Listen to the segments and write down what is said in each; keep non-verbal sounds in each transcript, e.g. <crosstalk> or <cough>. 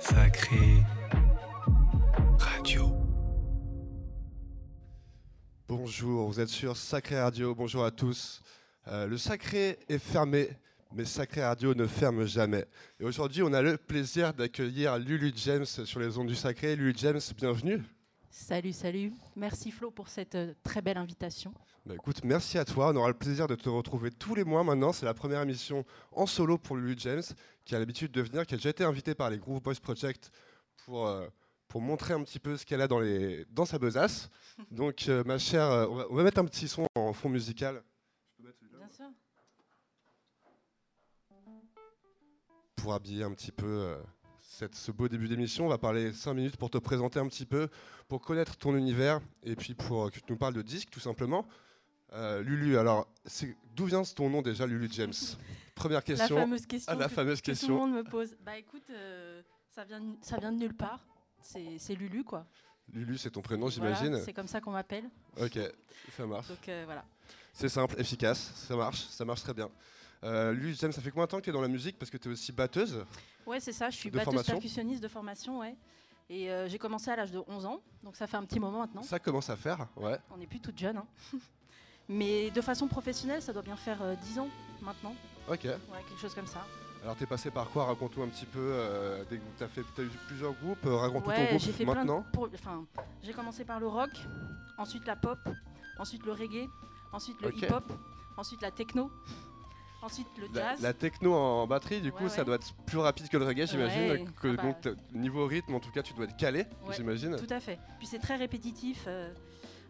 Sacré Radio. Bonjour, vous êtes sur Sacré Radio, bonjour à tous. Euh, le Sacré est fermé, mais Sacré Radio ne ferme jamais. Et aujourd'hui, on a le plaisir d'accueillir Lulu James sur les ondes du Sacré. Lulu James, bienvenue. Salut, salut. Merci Flo pour cette euh, très belle invitation. Bah, écoute, merci à toi. On aura le plaisir de te retrouver tous les mois maintenant. C'est la première émission en solo pour Lulu James, qui a l'habitude de venir, qui a déjà été invitée par les Groove Boys Project pour, euh, pour montrer un petit peu ce qu'elle a dans, les, dans sa besace. Donc, euh, ma chère, euh, on, va, on va mettre un petit son en fond musical. Bien sûr. pour habiller un petit peu cette- ce beau début d'émission. On va parler 5 minutes pour te présenter un petit peu, pour connaître ton univers et puis pour que tu nous parles de disques tout simplement. Euh, Lulu, alors d'où vient ton nom déjà, Lulu James? <laughs> Première question. La fameuse question. Ah, la que- fameuse que Tout question. le monde me pose. Bah écoute, euh, ça, vient, de- ça vient de nulle part. C'est Lulu, quoi. Lulu, c'est ton prénom, Voilà, j'imagine. c'est comme ça qu'on m'appelle. ok, ça marche. Donc euh, voilà. C'est simple, efficace, ça marche, ça marche très bien. Euh, Lulu James, ça fait combien de temps que tu es dans la musique? Parce que tu es aussi batteuse. Ouais, c'est ça. Je suis De batteuse formation percussionniste de formation, ouais. Et euh, j'ai commencé à l'âge de 11 ans. Donc ça fait un petit moment maintenant. Ça commence à faire, ouais. On n'est plus toute jeune. hein. <laughs> Mais de façon professionnelle, ça doit bien faire euh, 10 ans maintenant. Ok. Ouais, quelque chose comme ça. Alors t'es passé par quoi? Raconte-nous un petit peu. Euh, t'as fait, t'as eu plusieurs groupes. euh, Raconte-nous ton Ouais, groupe j'ai fait maintenant. enfin, j'ai commencé par le rock, ensuite la pop, ensuite le reggae, ensuite le hip-hop, ensuite la techno, ensuite le jazz. la techno en batterie, du coup, Ouais, ça ouais. doit être plus rapide que le reggae, j'imagine. Ouais, ah bah. Donc, niveau rythme, en tout cas, tu dois être calé, j'imagine. Tout à fait. Puis c'est très répétitif. euh,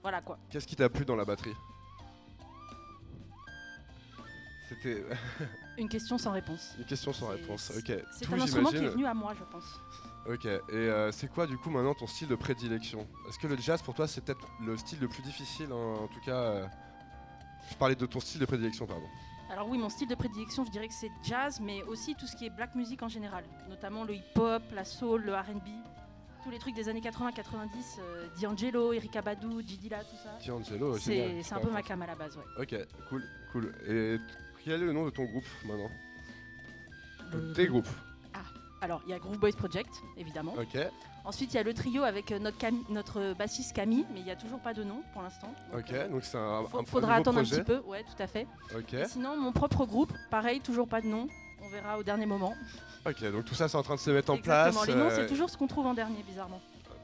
voilà quoi. Qu'est-ce qui t'a plu dans la batterie? C'était Une question sans réponse. une question sans réponse. Ok. C'est un instrument qui est venu à moi, je pense. Ok. Et euh, c'est quoi, du coup, maintenant ton style de prédilection? Est-ce que le jazz, pour toi, c'est peut-être le style le plus difficile, en tout cas euh, Je parlais de ton style de prédilection, pardon. Alors oui, mon style de prédilection, je dirais que c'est jazz, mais aussi tout ce qui est black music en général, notamment le hip-hop, la soul, le R&B, tous les trucs des années 80-90, euh, D'Angelo, Erika Badu, Didila, tout ça. D'Angelo, C'est c'est un peu ma cam à la base, ouais. Ok, cool, cool. Et quel est le nom de ton groupe maintenant? Tes groupes. Alors, il y a Groove Boys Project, évidemment. Ok, Ensuite, il y a le trio avec euh, notre, Cam- notre bassiste Camille, mais il n'y a toujours pas de nom pour l'instant. Ok. euh, Donc c'est un, un- faudra attendre projet. un petit peu, ouais, tout à fait. Ok. Et sinon, mon propre groupe, pareil, toujours pas de nom. On verra au dernier moment. Ok, donc tout ça c'est en train de se mettre en Exactement. place. Les noms, euh, c'est toujours ce qu'on trouve en dernier, bizarrement.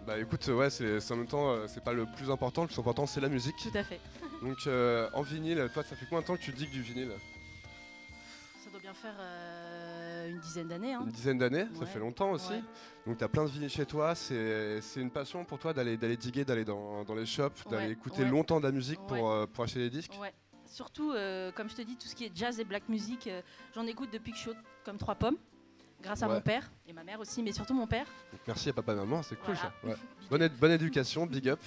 Bah écoute, ouais, c'est en même temps, c'est pas le plus important, le plus important c'est la musique. Tout à fait. Donc euh, en vinyle, toi ça fait combien de temps que tu digues du vinyle? Bien faire euh, une dizaine d'années. hein. Une dizaine d'années, ça fait longtemps aussi. ouais. Donc t'as plein de vinyles chez toi, c'est une passion pour toi d'aller d'aller diguer, d'aller dans, dans les shops, d'aller écouter longtemps de la musique pour, euh, pour acheter des disques? Surtout, euh, comme je te dis, tout ce qui est jazz et black music, j'en écoute depuis que je suis comme trois pommes, grâce à mon père et ma mère aussi, mais surtout mon père. Donc merci à papa et maman, c'est cool Voilà. ça. <laughs> Bonne éducation, big up.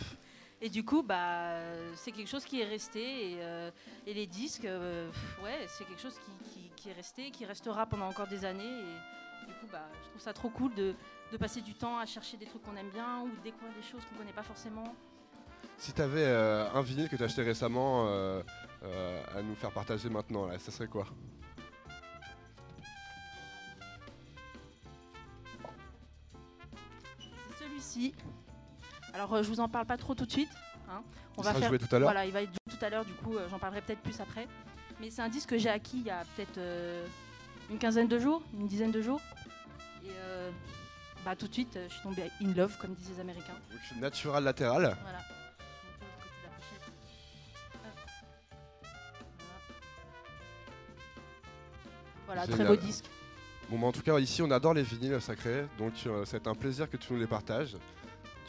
Et du coup, bah, c'est quelque chose qui est resté. Et, euh, et les disques, euh, ouais, c'est quelque chose qui, qui- qui est resté, qui restera pendant encore des années. Et du coup, bah, je trouve ça trop cool de, de passer du temps à chercher des trucs qu'on aime bien ou de découvrir des choses qu'on connaît pas forcément. Si t'avais euh, un vinyle que t'as acheté récemment à nous faire partager maintenant, là, ça serait quoi? C'est celui-ci. Alors, euh, je vous en parle pas trop tout de suite. hein. On Il sera faire. joué tout à l'heure Voilà, il va être joué tout à l'heure. Du coup, euh, j'en parlerai peut-être plus après. Mais c'est un disque que j'ai acquis il y a peut-être euh, une quinzaine de jours, une dizaine de jours. Et bah, tout de suite, je suis tombée in love, comme disent les Américains. Donc, Natural latéral. Voilà. Voilà, très beau disque. Bon, bah, en tout cas, ici, on adore les vinyles sacrés, donc euh, c'est un plaisir que tu nous les partages.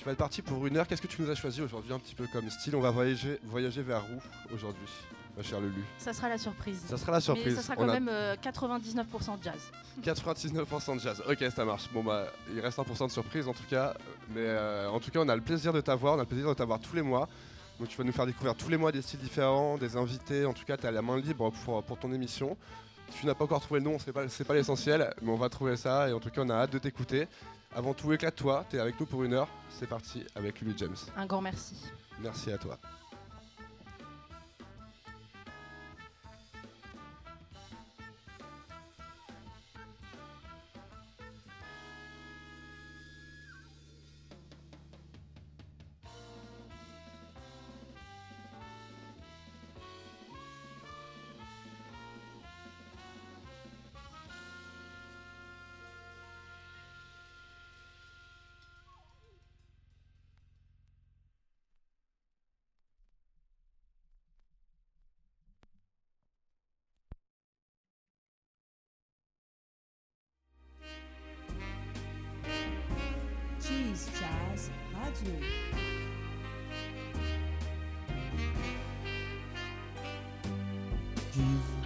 Tu vas être parti pour une heure. Qu'est-ce que tu nous as choisi aujourd'hui, un petit peu comme style? On va voyager, voyager vers où aujourd'hui, ma chère Lulu? Ça sera la surprise. Ça sera la surprise. Mais ça sera On quand a même euh, 99% jazz. <laughs> <laughs> 99% de jazz. Ok, ça marche. Bon bah, il reste 1% de surprise en tout cas. Mais euh, en tout cas, on a le plaisir de t'avoir. On a le plaisir de t'avoir tous les mois. Donc tu vas nous faire découvrir tous les mois des styles différents, des invités. En tout cas, tu as la main libre pour, pour ton émission. Tu n'as pas encore trouvé le nom, c'est pas, c'est pas l'essentiel, mais on va trouver ça. Et en tout cas, on a hâte de t'écouter. Avant tout, éclate-toi. Tu es avec nous pour une heure. C'est parti avec Lulu James. Un grand merci. Merci à toi. Jesus.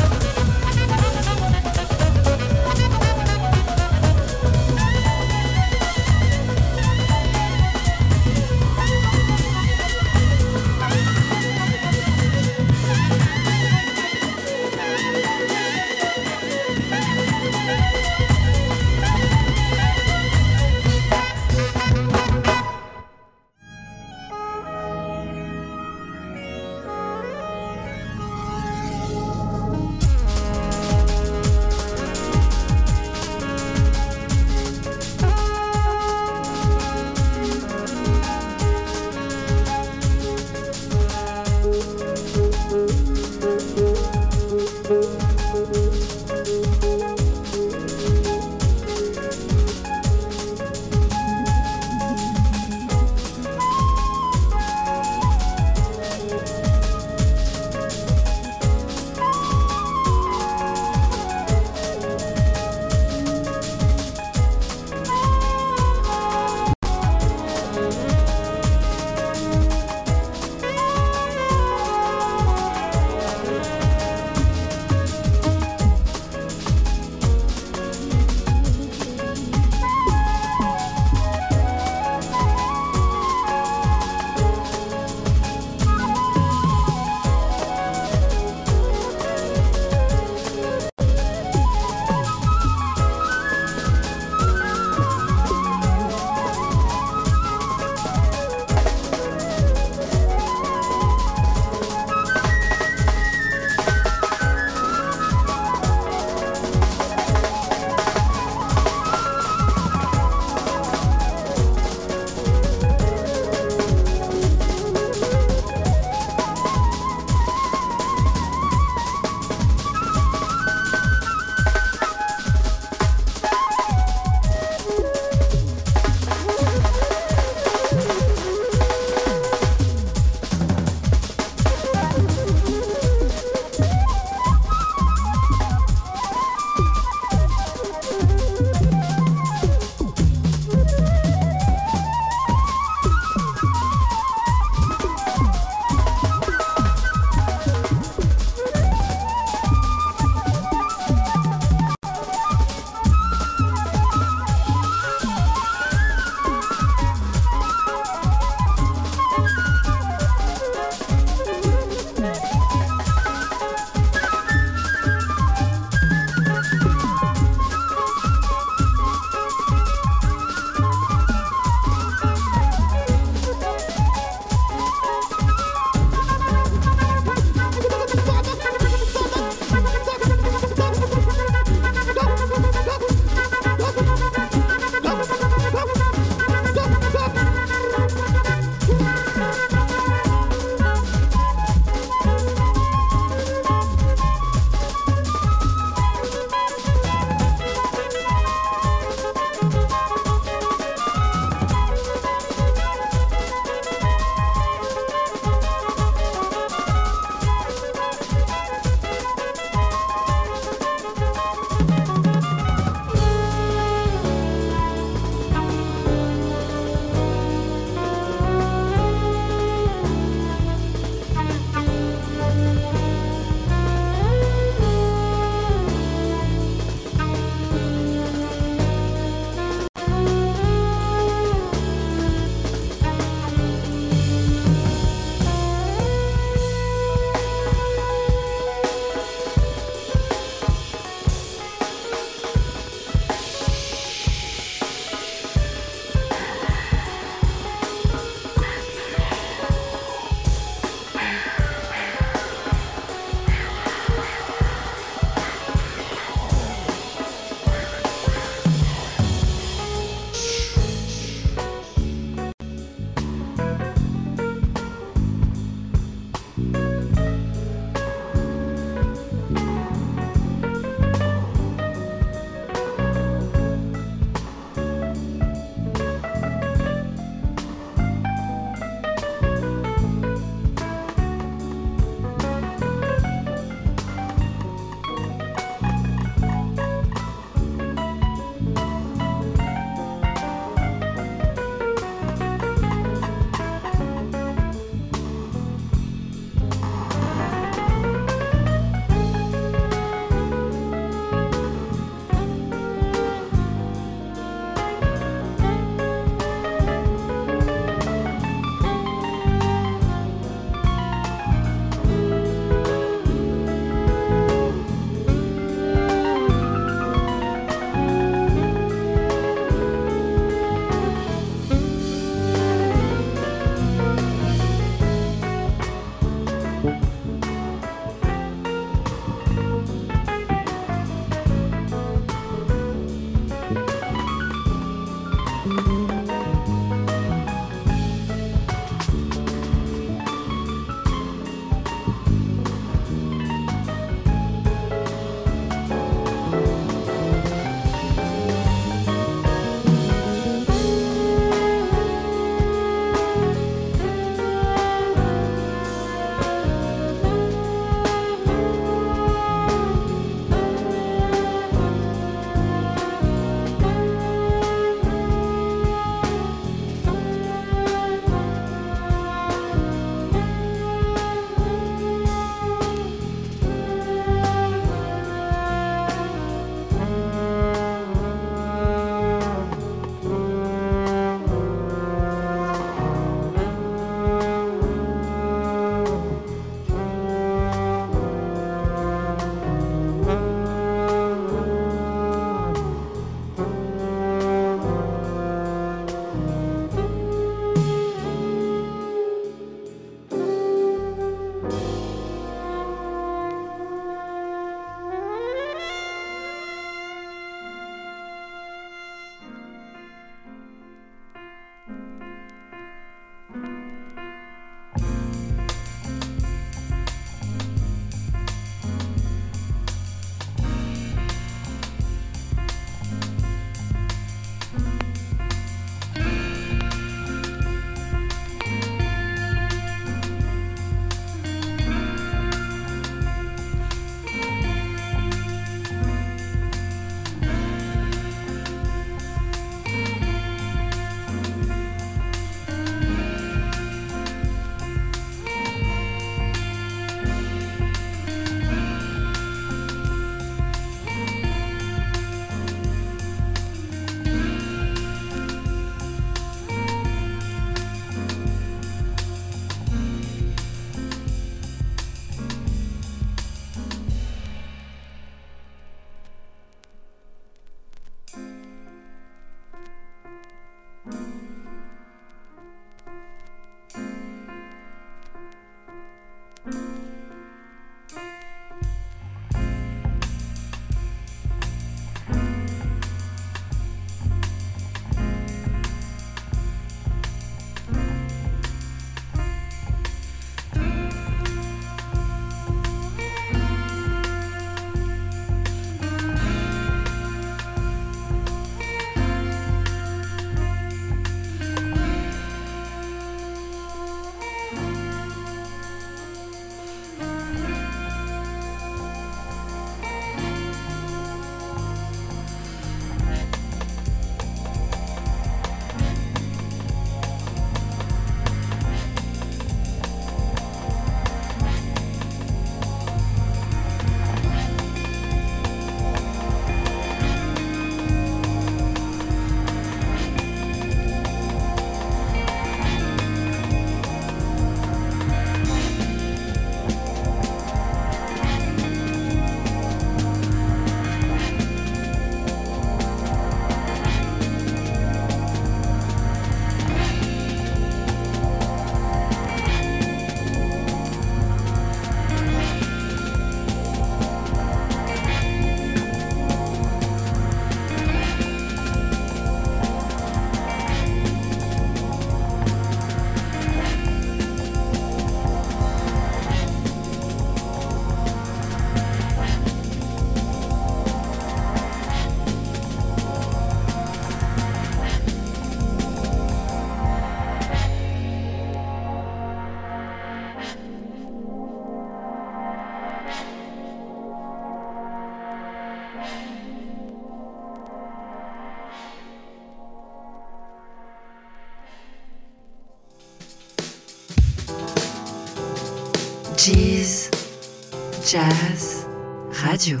Jazz Radio.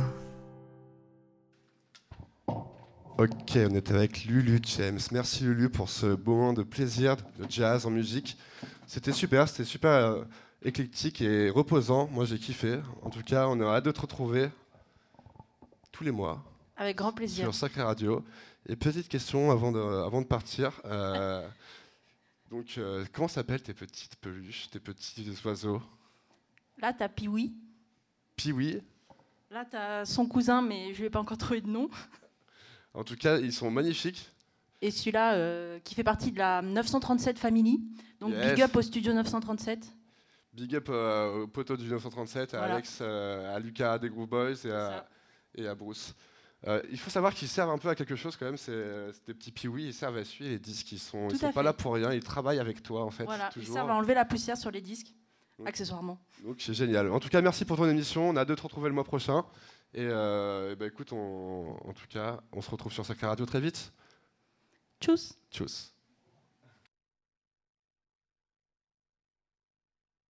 Ok, on est avec Lulu James. Merci Lulu pour ce beau moment de plaisir de jazz en musique. C'était super, c'était super euh, éclectique et reposant. Moi j'ai kiffé. En tout cas, on aura hâte de te retrouver tous les mois Avec grand plaisir. sur Sacré Radio. Et petite question avant de, avant de partir. euh, donc, euh, comment s'appellent tes petites peluches, tes petits oiseaux? Là, t'as Piwi. Piwi. Là, t'as son cousin, mais je lui ai pas encore trouvé de nom. En tout cas, ils sont magnifiques. Et celui-là, euh, qui fait partie de la 937 Family. Donc, Yes. big up au studio 937. Big up euh, au poteau du 937, à Voilà. Alex, euh, à Lucas des Groove Boys et à, ça. et à Bruce. Euh, il faut savoir qu'ils servent un peu à quelque chose quand même. C'est des petits piouis, ils servent à essuyer les disques. Ils sont, Tout ils sont pas fait. là pour rien. Ils travaillent avec toi en fait. Voilà, ils servent à enlever la poussière sur les disques. Accessoirement. Donc c'est génial. En tout cas, merci pour ton émission. On a hâte de te retrouver le mois prochain. Et, euh, et bah, écoute, on- en tout cas, on se retrouve sur Sacré Radio très vite. Tchuss Tchuss.